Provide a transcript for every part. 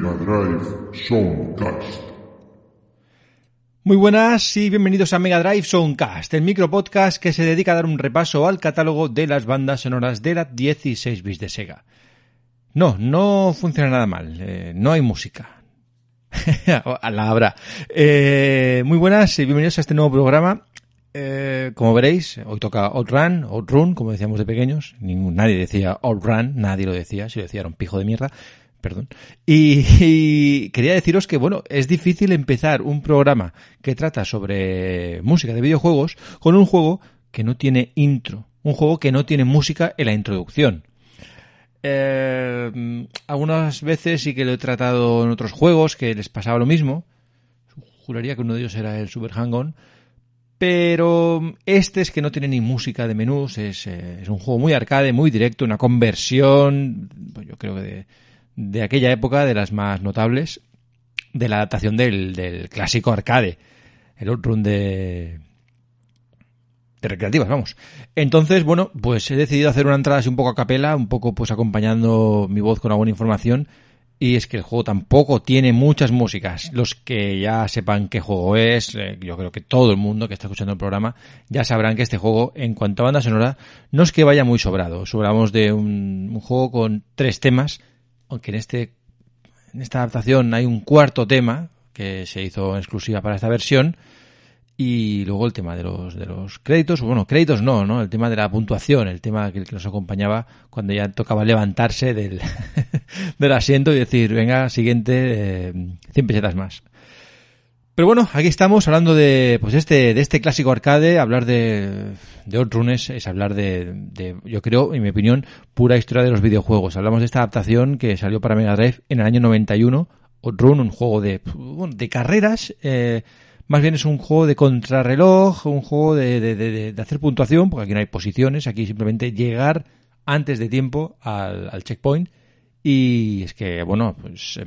Mega Drive Soundcast. Muy buenas y bienvenidos a Mega Drive Soundcast, el micropodcast que se dedica a dar un repaso al catálogo de las bandas sonoras de las 16 bits de Sega. No, no funciona nada mal, eh, no hay música. a la habrá. Eh, muy buenas y bienvenidos a este nuevo programa. Eh, como veréis, hoy toca Outrun, Outrun, como decíamos de pequeños. Nadie decía Outrun, nadie lo decía, si lo decía era un pijo de mierda perdón. Y, quería deciros que, bueno, es difícil empezar un programa que trata sobre música de videojuegos con un juego que no tiene intro, un juego que no tiene música en la introducción. Eh, algunas veces sí que lo he tratado en otros juegos que les pasaba lo mismo. Juraría que uno de ellos era el Super Hang-On. Pero este es que no tiene ni música de menús, es, eh, es un juego muy arcade, muy directo, una conversión, pues yo creo que de, de aquella época, de las más notables, de la adaptación del, del clásico arcade, el Outrun de, de recreativas, vamos. Entonces, bueno, pues he decidido hacer una entrada así un poco a capela, un poco pues acompañando mi voz con alguna información. Y es que el juego tampoco tiene muchas músicas. Los que ya sepan qué juego es, eh, yo creo que todo el mundo que está escuchando el programa ya sabrán que este juego, en cuanto a banda sonora, no es que vaya muy sobrado. Hablamos de un, un juego con tres temas aunque en este en esta adaptación hay un cuarto tema que se hizo en exclusiva para esta versión y luego el tema de los de los créditos, bueno, créditos no, ¿no? El tema de la puntuación, el tema que, que nos acompañaba cuando ya tocaba levantarse del, del asiento y decir, venga, siguiente, eh, 100 pesetas más. Pero bueno, aquí estamos hablando de pues este de este clásico arcade, hablar de de Outrun es, es hablar de, de, yo creo, en mi opinión, pura historia de los videojuegos. Hablamos de esta adaptación que salió para Mega Drive en el año 91, Outrun, un juego de de carreras, eh, más bien es un juego de contrarreloj, un juego de, de, de, de, hacer puntuación, porque aquí no hay posiciones, aquí simplemente llegar antes de tiempo al, al checkpoint. Y es que, bueno, pues eh,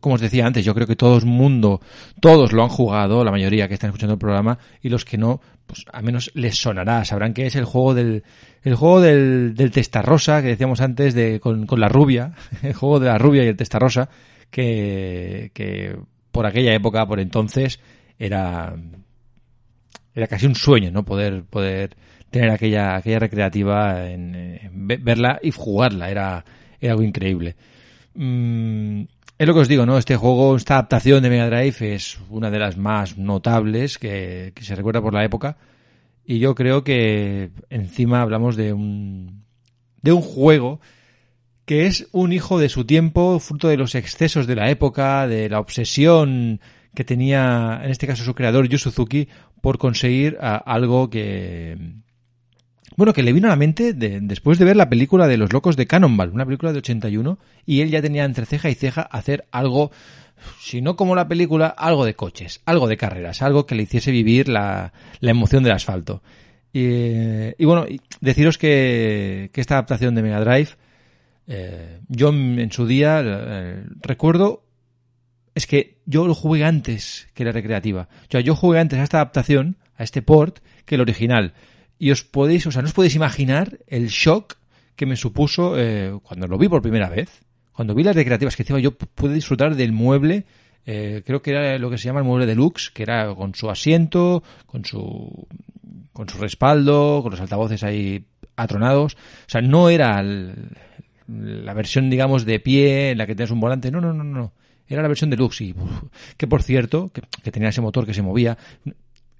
como os decía antes, yo creo que todo el mundo, todos lo han jugado, la mayoría que están escuchando el programa, y los que no, pues al menos les sonará, sabrán que es el juego del, el juego del, del testarrosa que decíamos antes de, con, la rubia, el juego de la rubia y el testarrosa, que, que por aquella época, por entonces, era, era casi un sueño, ¿no? Poder, poder tener aquella, aquella recreativa en, en verla y jugarla, era, era algo increíble. Mm, es lo que os digo, ¿no? Este juego, esta adaptación de Mega Drive es una de las más notables que, se recuerda por la época. Y yo creo que encima hablamos de un, de un juego que es un hijo de su tiempo, fruto de los excesos de la época, de la obsesión que tenía, en este caso su creador, Yu Suzuki, por conseguir a, algo que, bueno, que le vino a la mente de, después de ver la película de Los Locos de Cannonball, una película de 81, y él ya tenía entre ceja y ceja hacer algo, si no como la película, algo de coches, algo de carreras, algo que le hiciese vivir la, la emoción del asfalto. Y, bueno, deciros que, que, esta adaptación de Mega Drive, eh, yo en su día eh, recuerdo, es que yo lo jugué antes que la recreativa. O sea, yo jugué antes a esta adaptación, a este port, que el original y os podéis, o sea, no os podéis imaginar el shock que me supuso eh, cuando lo vi por primera vez. Cuando vi las recreativas que encima yo pude disfrutar del mueble, eh, creo que era lo que se llama el mueble deluxe, que era con su asiento, con su, con su respaldo, con los altavoces ahí atronados. O sea, no era el, la versión, digamos, de pie en la que tienes un volante. No, no, no, no. Era la versión deluxe y, uf, que por cierto, que, que tenía ese motor que se movía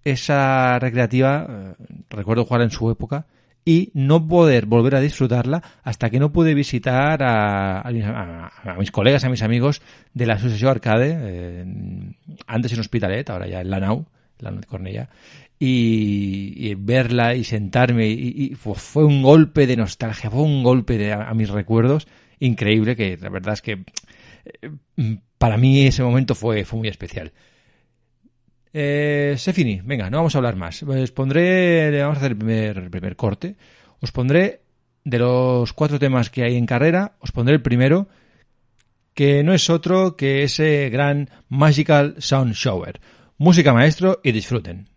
esa recreativa, eh, recuerdo jugar en su época, y no poder volver a disfrutarla hasta que no pude visitar a, a, mis colegas, a mis amigos de la Asociación Arcade, eh, antes en Hospitalet, ahora ya en Lanau, la de Cornella, y, verla y sentarme, y, fue un golpe de nostalgia, fue un golpe de, a, mis recuerdos increíble, que la verdad es que eh, para mí ese momento fue, fue muy especial. Eh, Sefini, venga, no vamos a hablar más. Os pondré, vamos a hacer el primer, el primer corte. Os pondré de los cuatro temas que hay en carrera, os pondré el primero, que no es otro que ese gran Magical Sound Shower. Música maestro y disfruten.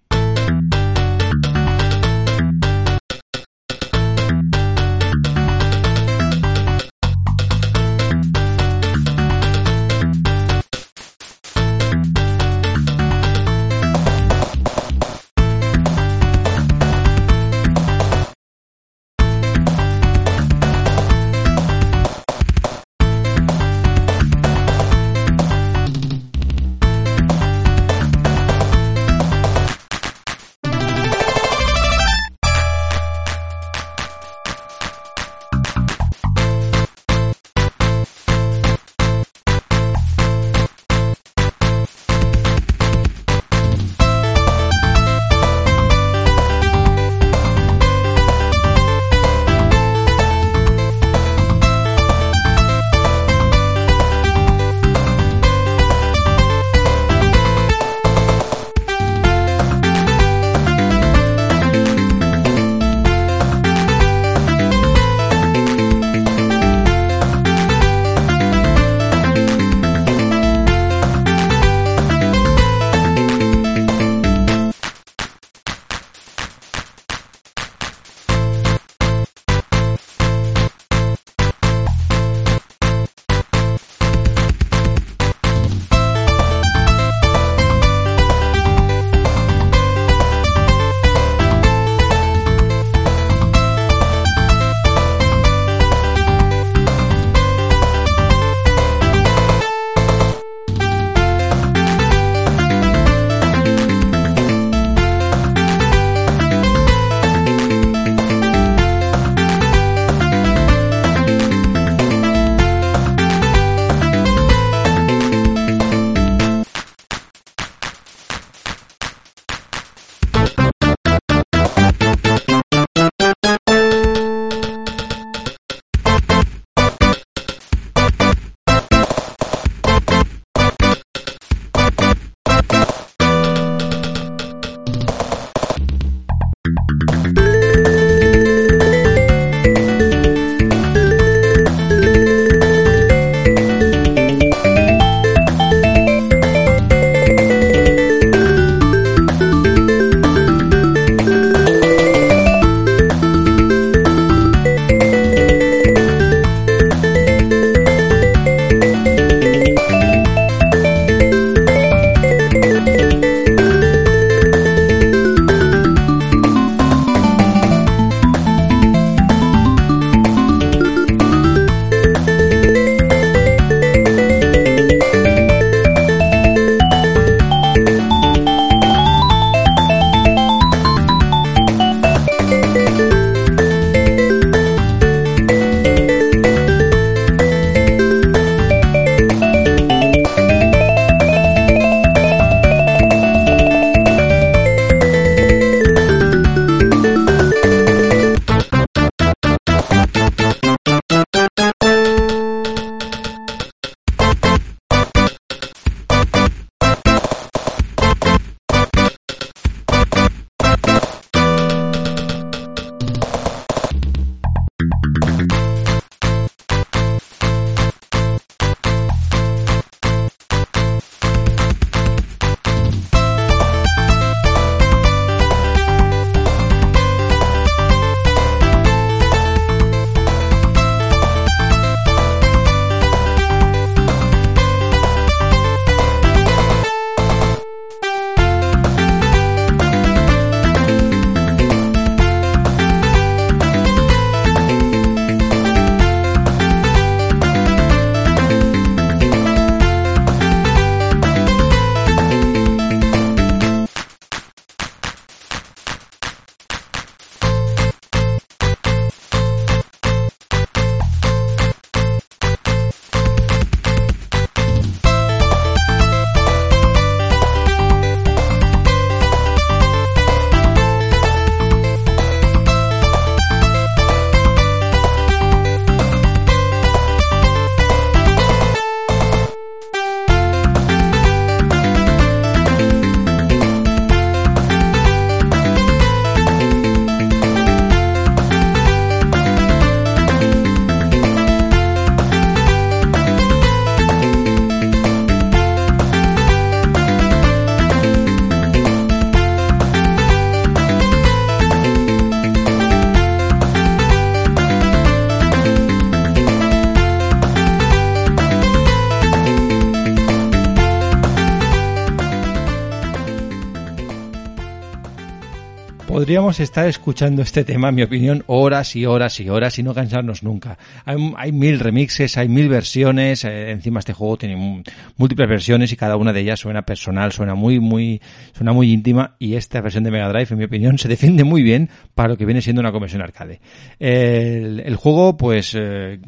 Podríamos estar escuchando este tema, en mi opinión, horas y horas y horas y no cansarnos nunca. Hay, mil remixes, hay mil versiones, eh, encima este juego tiene múltiples versiones y cada una de ellas suena personal, suena muy, muy, suena muy íntima y esta versión de Mega Drive, en mi opinión, se defiende muy bien para lo que viene siendo una conversión arcade. El, juego, pues, eh,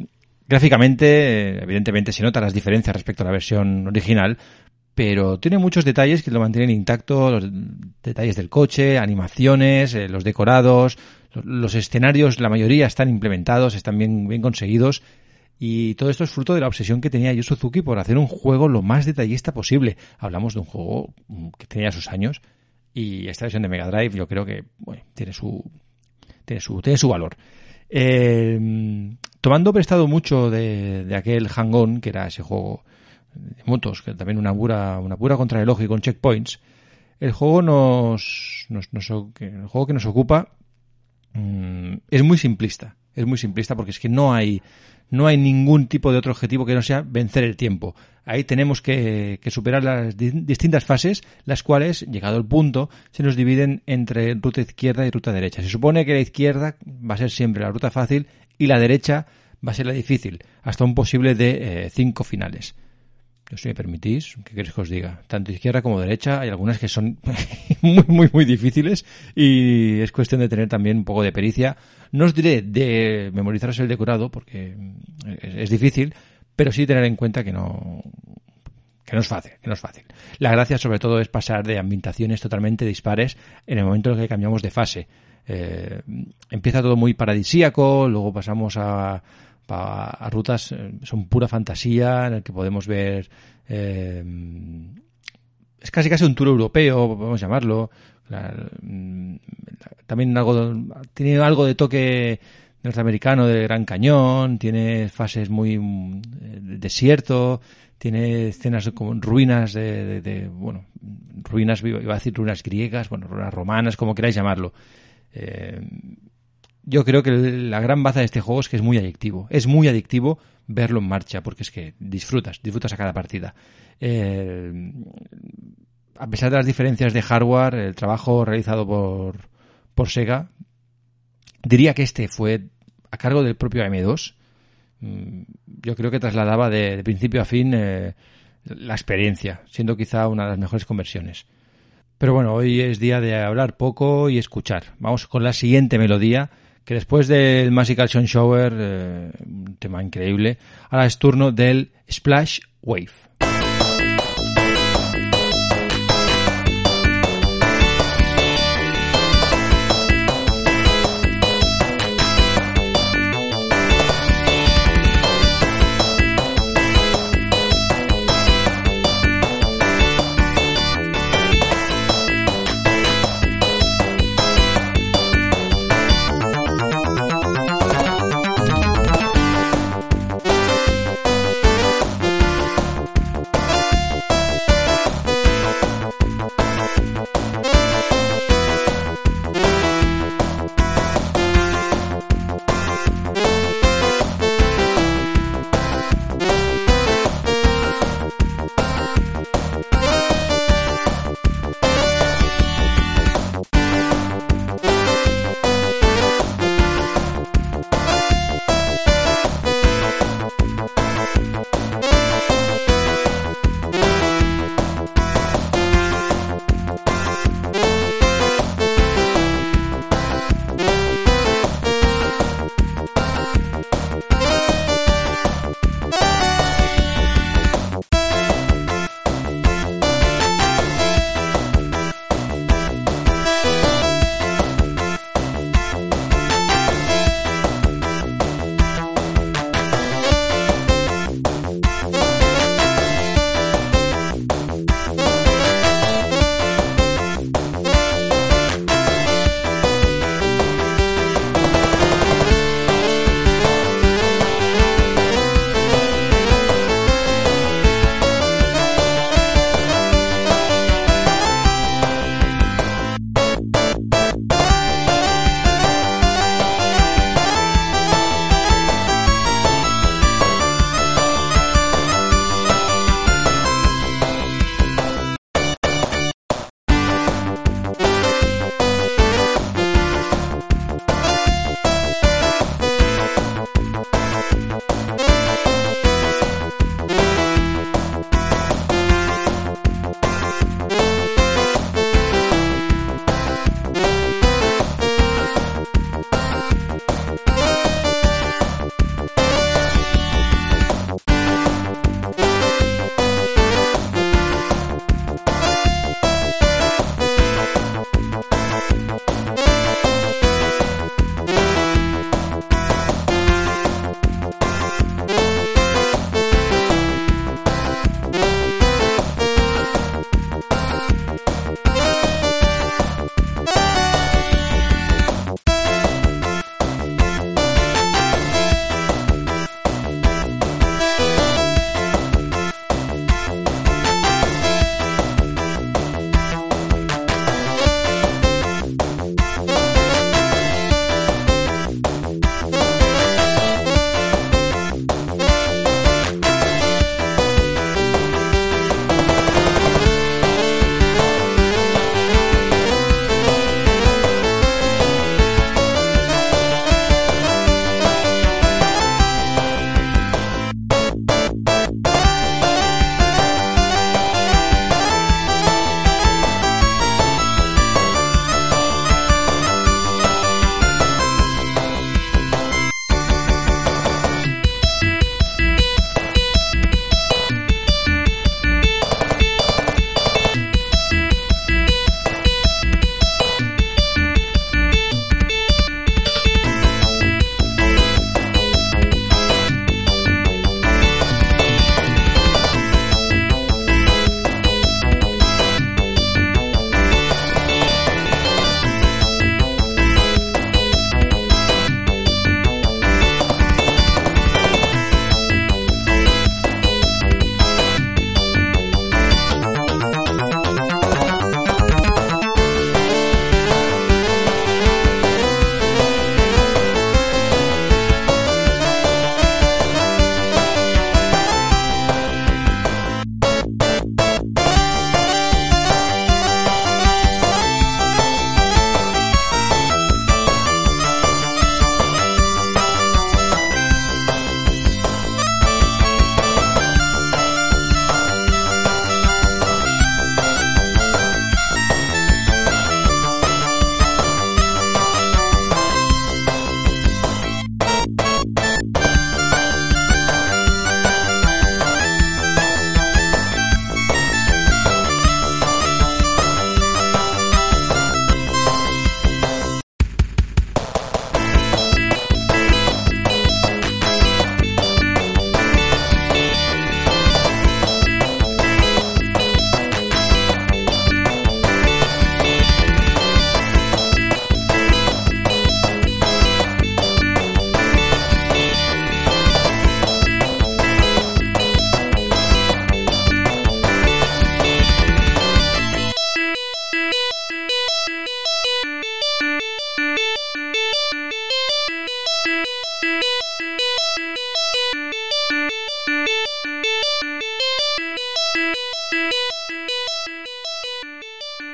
gráficamente, eh, evidentemente se notan las diferencias respecto a la versión original, pero tiene muchos detalles que lo mantienen intacto, los detalles del coche, animaciones, eh, los decorados, los, escenarios, la mayoría están implementados, están bien, bien conseguidos. Y todo esto es fruto de la obsesión que tenía Yu Suzuki por hacer un juego lo más detallista posible. Hablamos de un juego mm, que tenía sus años y esta versión de Mega Drive yo creo que tiene su tiene su tiene su valor. Eh, tomando prestado mucho de, de aquel Hang-On, que era ese juego motos, que también una pura, una pura contrarreloj y con checkpoints, el juego nos, nos, el juego que nos ocupa mm, es muy simplista. Es muy simplista porque es que no hay, no hay ningún tipo de otro objetivo que no sea vencer el tiempo. Ahí tenemos que, que superar las distintas fases, las cuales, llegado el punto, se nos dividen entre ruta izquierda y ruta derecha. Se supone que la izquierda va a ser siempre la ruta fácil y la derecha va a ser la difícil, hasta un posible de eh, cinco finales si me permitís, ¿qué queréis que os diga? Tanto izquierda como derecha, hay algunas que son muy, muy, muy difíciles y es cuestión de tener también un poco de pericia. No os diré de memorizaros el decorado porque es, difícil, pero sí tener en cuenta que no, que no es fácil, que no es fácil. La gracia sobre todo es pasar de ambientaciones totalmente dispares en el momento en el que cambiamos de fase. Eh, empieza todo muy paradisíaco, luego pasamos a a, rutas, eh, son pura fantasía, en el que podemos ver... Eh, es casi casi un tour europeo, podemos llamarlo. Mm, también algo, tiene algo de toque norteamericano del Gran Cañón, tiene fases muy mm, desierto, tiene escenas como ruinas de, bueno, ruinas, iba a decir ruinas griegas, bueno, ruinas romanas, como queráis llamarlo. Eh, yo creo que la gran baza de este juego es que es muy adictivo. Es muy adictivo verlo en marcha, porque es que disfrutas, disfrutas a cada partida. Eh, a pesar de las diferencias de hardware, el trabajo realizado por, por Sega, diría que este fue a cargo del propio M2. Mm, yo creo que trasladaba de, principio a fin eh, la experiencia, siendo quizá una de las mejores conversiones. Pero bueno, hoy es día de hablar poco y escuchar. Vamos con la siguiente melodía que después del Magical Sun Shower, eh, un tema increíble, ahora es turno del Splash Wave.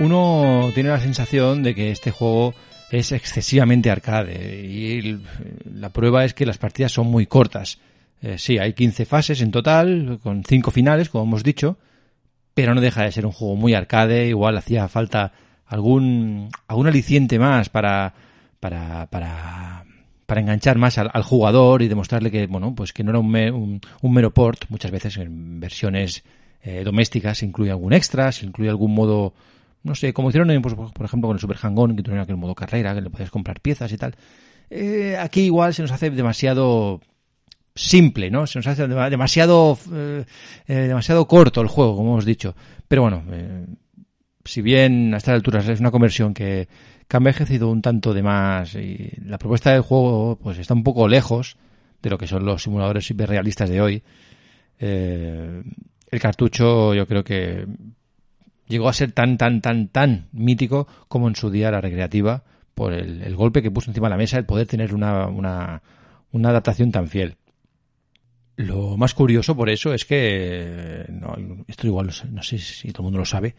Uno tiene la sensación de que este juego es excesivamente arcade y la prueba es que las partidas son muy cortas. Eh, sí, hay 15 fases en total, con 5 finales, como hemos dicho, pero no deja de ser un juego muy arcade, igual hacía falta algún, algún aliciente más para, para, para, para enganchar más al, jugador y demostrarle que, bueno, pues que no era un, un, mero port, muchas veces en versiones eh, domésticas se incluye algún extra, se incluye algún modo no sé, como hicieron, pues, por ejemplo, con el Super Hang-On, que tuvieron aquel modo carrera, que le podías comprar piezas y tal. Eh, aquí igual se nos hace demasiado simple, ¿no? Se nos hace demasiado, eh, eh, demasiado corto el juego, como hemos dicho. Pero bueno, si bien a estas alturas es una conversión que, ha envejecido un tanto de más y la propuesta del juego pues está un poco lejos de lo que son los simuladores hiperrealistas de hoy, el cartucho yo creo que llegó a ser tan, tan, tan, tan mítico como en su día la recreativa por el, golpe que puso encima de la mesa el poder tener una, una, una, adaptación tan fiel. Lo más curioso por eso es que, no, esto igual no sé si todo el mundo lo sabe,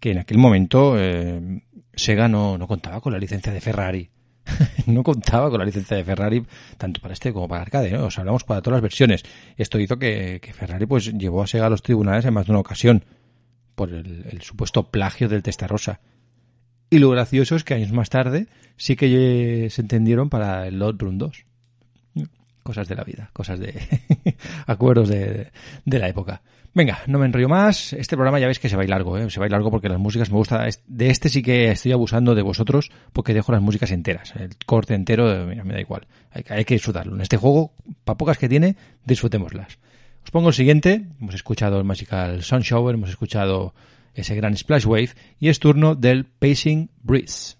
que en aquel momento eh, Sega no, no contaba con la licencia de Ferrari. no contaba con la licencia de Ferrari tanto para este como para arcade, ¿no? hablamos para todas las versiones. Esto hizo que, que Ferrari pues llevó a Sega a los tribunales en más de una ocasión por el, supuesto plagio del Testarossa. Y lo gracioso es que años más tarde sí que se entendieron para el Lot Run 2. Cosas de la vida, cosas de acuerdos de, de, la época. Venga, no me enrollo más. Este programa ya veis que se va a ir largo, ¿eh? se va a ir largo porque las músicas me gusta. De este sí que estoy abusando de vosotros porque dejo las músicas enteras. El corte entero, mira, me da igual. Hay, hay que disfrutarlo. En este juego, para pocas que tiene, disfrutémoslas. Os pongo el siguiente. Hemos escuchado el Magical Sunshower, hemos escuchado ese gran Splash Wave y es turno del Pacing Breeze.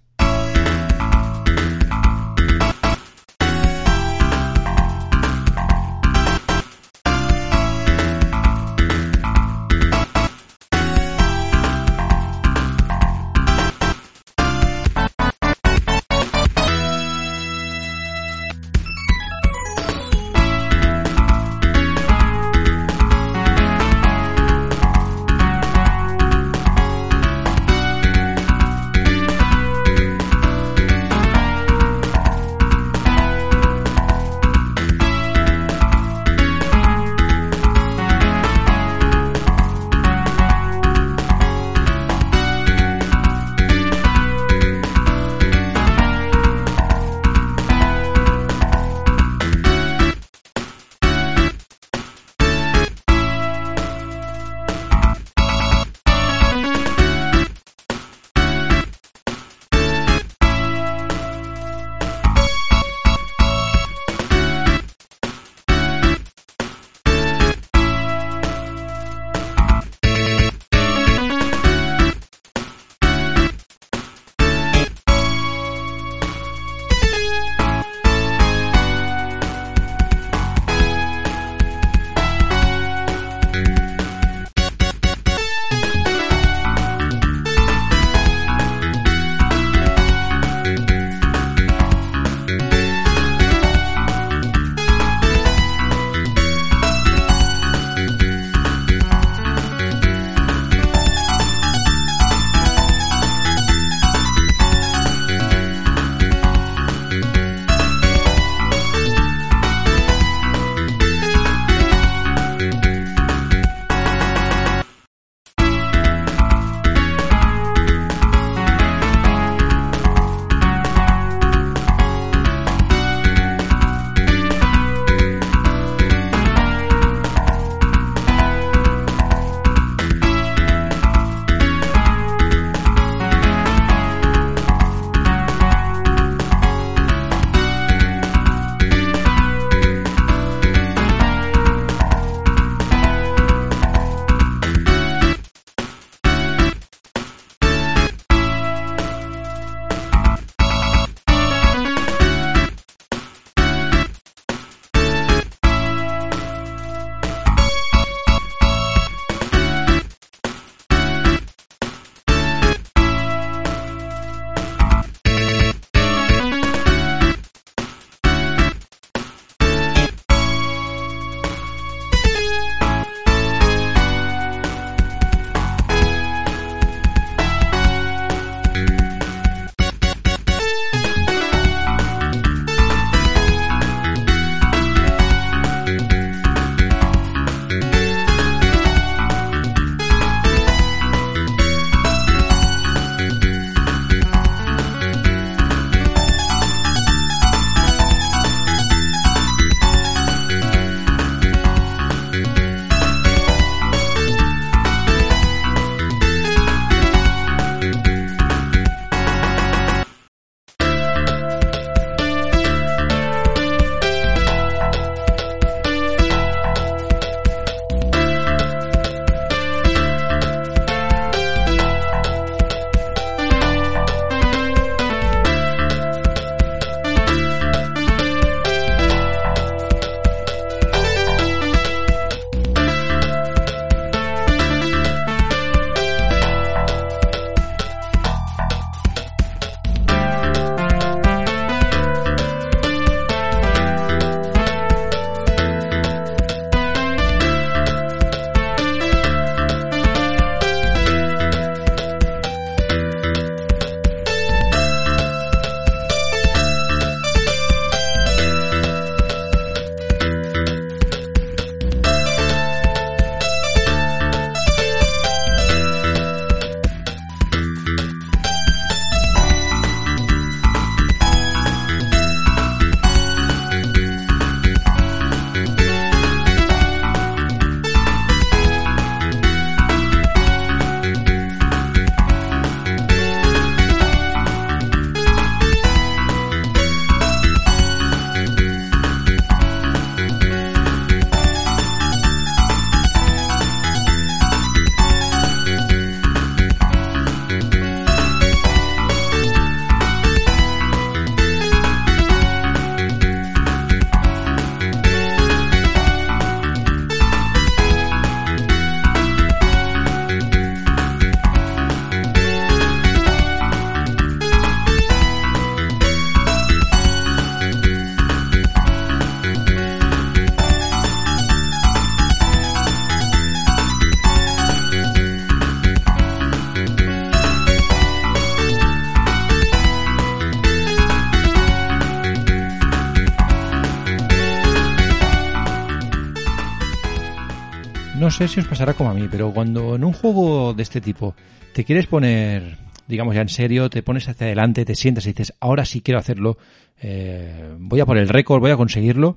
Sé si os pasará como a mí, pero cuando en un juego de este tipo te quieres poner, digamos ya en serio, te pones hacia adelante, te sientas y dices, ahora sí quiero hacerlo, eh, voy a por el récord, voy a conseguirlo,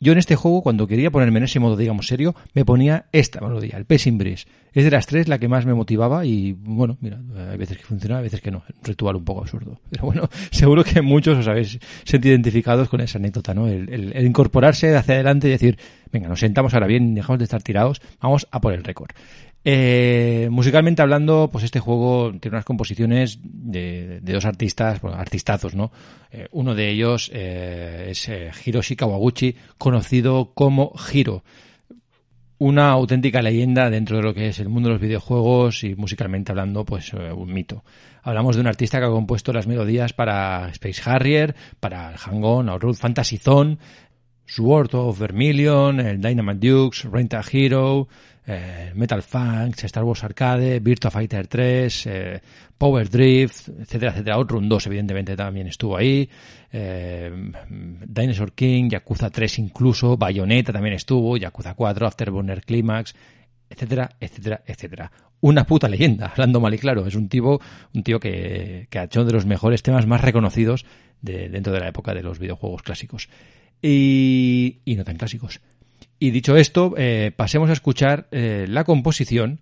yo en este juego, cuando quería ponerme en ese modo, digamos, serio, me ponía esta melodía, el Pacing Breeze. Es de las tres la que más me motivaba y, bueno, mira, hay veces que funciona, hay veces que no. Un ritual un poco absurdo. Pero bueno, seguro que muchos os habéis sentido identificados con esa anécdota, ¿no? El, incorporarse hacia adelante y decir, venga, nos sentamos ahora bien, dejamos de estar tirados, vamos a por el récord. Eh, musicalmente hablando, pues este juego tiene unas composiciones de, dos artistas, bueno, artistazos, ¿no? Eh, uno de ellos eh, es eh, Hiroshi Kawaguchi, conocido como Hiro. Una auténtica leyenda dentro de lo que es el mundo de los videojuegos y musicalmente hablando, pues un mito. Hablamos de un artista que ha compuesto las melodías para Space Harrier, para Hang-On, Road Fantasy Zone, Sword of Vermilion, el Dynamite Dukes, Rent a Hero, eh, Metal Funks, Star Wars Arcade, Virtua Fighter 3, eh, Power Drift, etcétera, etcétera. Outrun 2 evidentemente también estuvo ahí, eh, Dinosaur King, Yakuza 3 incluso, Bayonetta también estuvo, Yakuza 4, Afterburner Climax, etcétera, etcétera, etcétera. Una puta leyenda, hablando mal y claro. Es un tipo, un tío que, que ha hecho uno de los mejores temas más reconocidos de, dentro de la época de los videojuegos clásicos. Y, y no tan clásicos. Y dicho esto, eh, pasemos a escuchar eh, la composición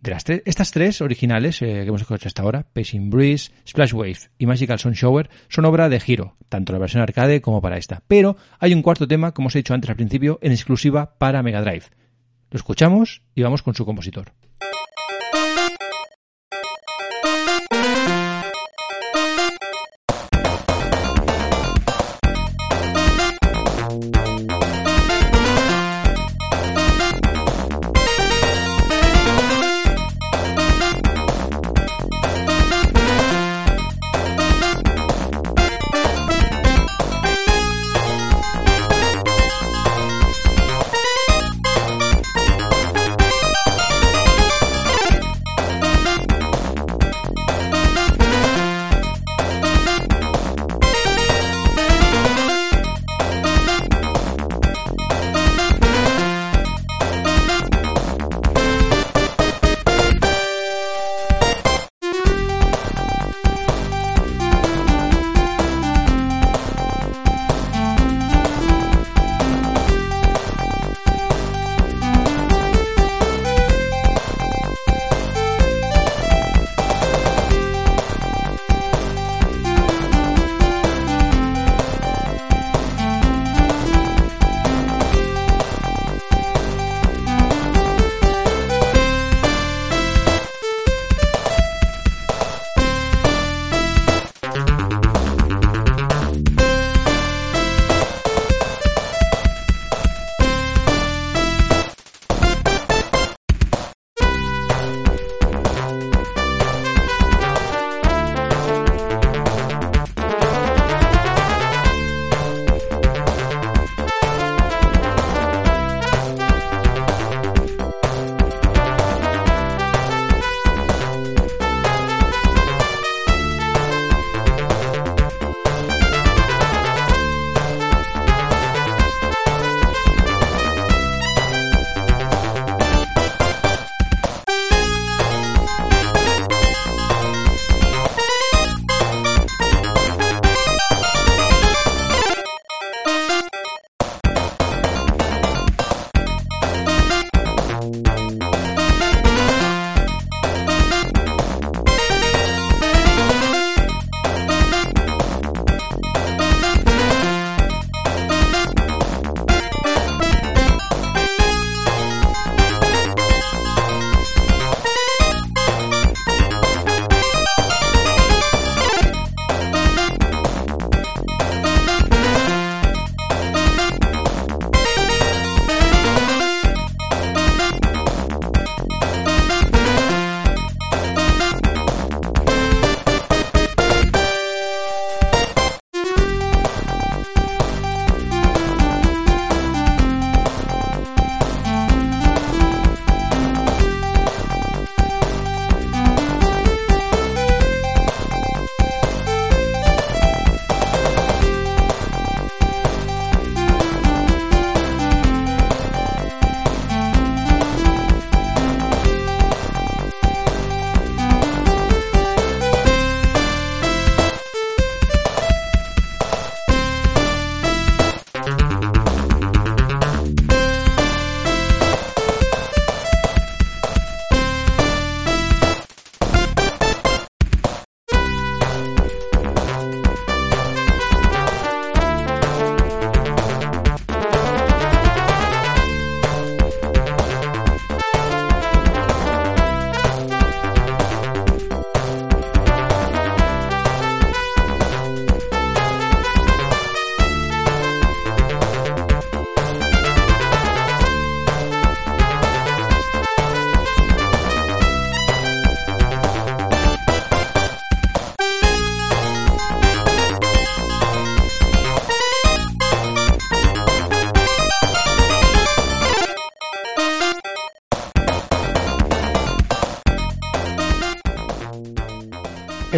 de las estas tres originales eh, que hemos escuchado hasta ahora, Pacing Breeze, Splash Wave y Magical Sun Shower, son obra de Giro, tanto la versión arcade como para esta. Pero hay un cuarto tema, como os he dicho antes al principio, en exclusiva para Mega Drive. Lo escuchamos y vamos con su compositor.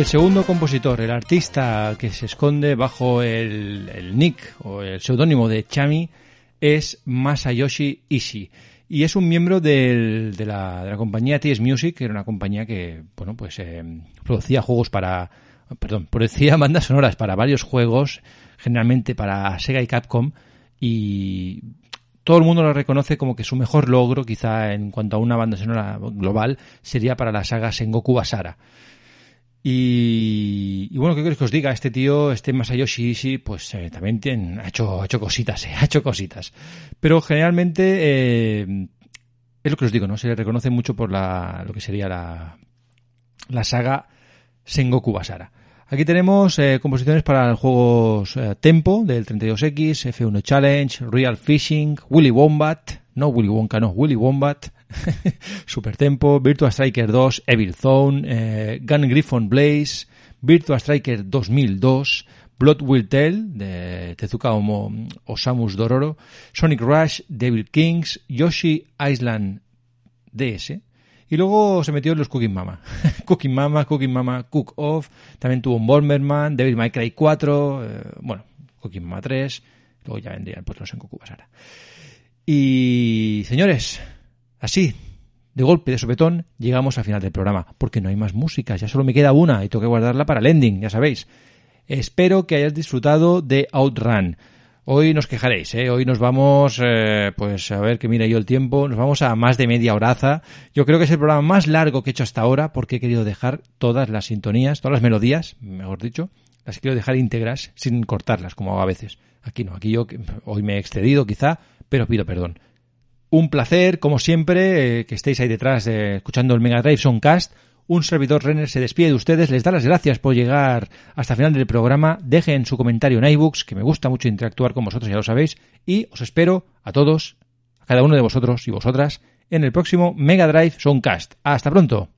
El segundo compositor, el artista que se esconde bajo el, nick o el seudónimo de Chami, es Masayoshi Ishii. Y es un miembro de, la, compañía TS Music, que era una compañía que, bueno, pues eh, producía juegos para, perdón, producía bandas sonoras para varios juegos, generalmente para Sega y Capcom, y todo el mundo lo reconoce como que su mejor logro, quizá en cuanto a una banda sonora global, sería para la saga Sengoku Basara. Y, bueno, ¿qué queréis que os diga? Este tío, este Masayoshi Ishii, pues eh, también ha, hecho, ha hecho cositas, eh, ha hecho cositas. Pero generalmente eh, es lo que os digo, ¿no? Se le reconoce mucho por la, lo que sería la, la saga Sengoku Basara. Aquí tenemos composiciones para juegos Tempo del 32X, F1 Challenge, Real Fishing, Willy Wombat, no Willy Wonka, no, Willy Wombat, Super Tempo, Virtua Striker 2, Evil Zone, eh, Gun Griffon Blaze, Virtua Striker 2002, Blood Will Tell de Tezuka Osamus Dororo, Sonic Rush, Devil Kings, Yoshi Island DS. Y luego se metió en los Cooking Mama. Cooking Mama, Cooking Mama, Cook Off. También tuvo un Bomberman, Devil May Cry 4, eh, bueno, Cooking Mama 3. Luego ya vendrían pues los en Goku Basara. Y señores, Así, de golpe, de sopetón, llegamos al final del programa, porque no hay más música, ya solo me queda una y tengo que guardarla para el ending, ya sabéis. Espero que hayáis disfrutado de Outrun. Hoy nos quejaréis, ¿eh? hoy nos vamos, eh, pues a ver que mira yo el tiempo, nos vamos a más de media horaza. Yo creo que es el programa más largo que he hecho hasta ahora porque he querido dejar todas las sintonías, todas las melodías, mejor dicho, las quiero dejar íntegras sin cortarlas como hago a veces. Aquí no, aquí yo hoy me he excedido quizá, pero pido perdón. Un placer, como siempre, eh, que estéis ahí detrás eh, escuchando el Mega Drive Soundcast. Un servidor Renner se despide de ustedes, les da las gracias por llegar hasta el final del programa. Dejen su comentario en iBooks, que me gusta mucho interactuar con vosotros, ya lo sabéis. Y os espero a todos, a cada uno de vosotros y vosotras, en el próximo Mega Drive Soundcast. Hasta pronto.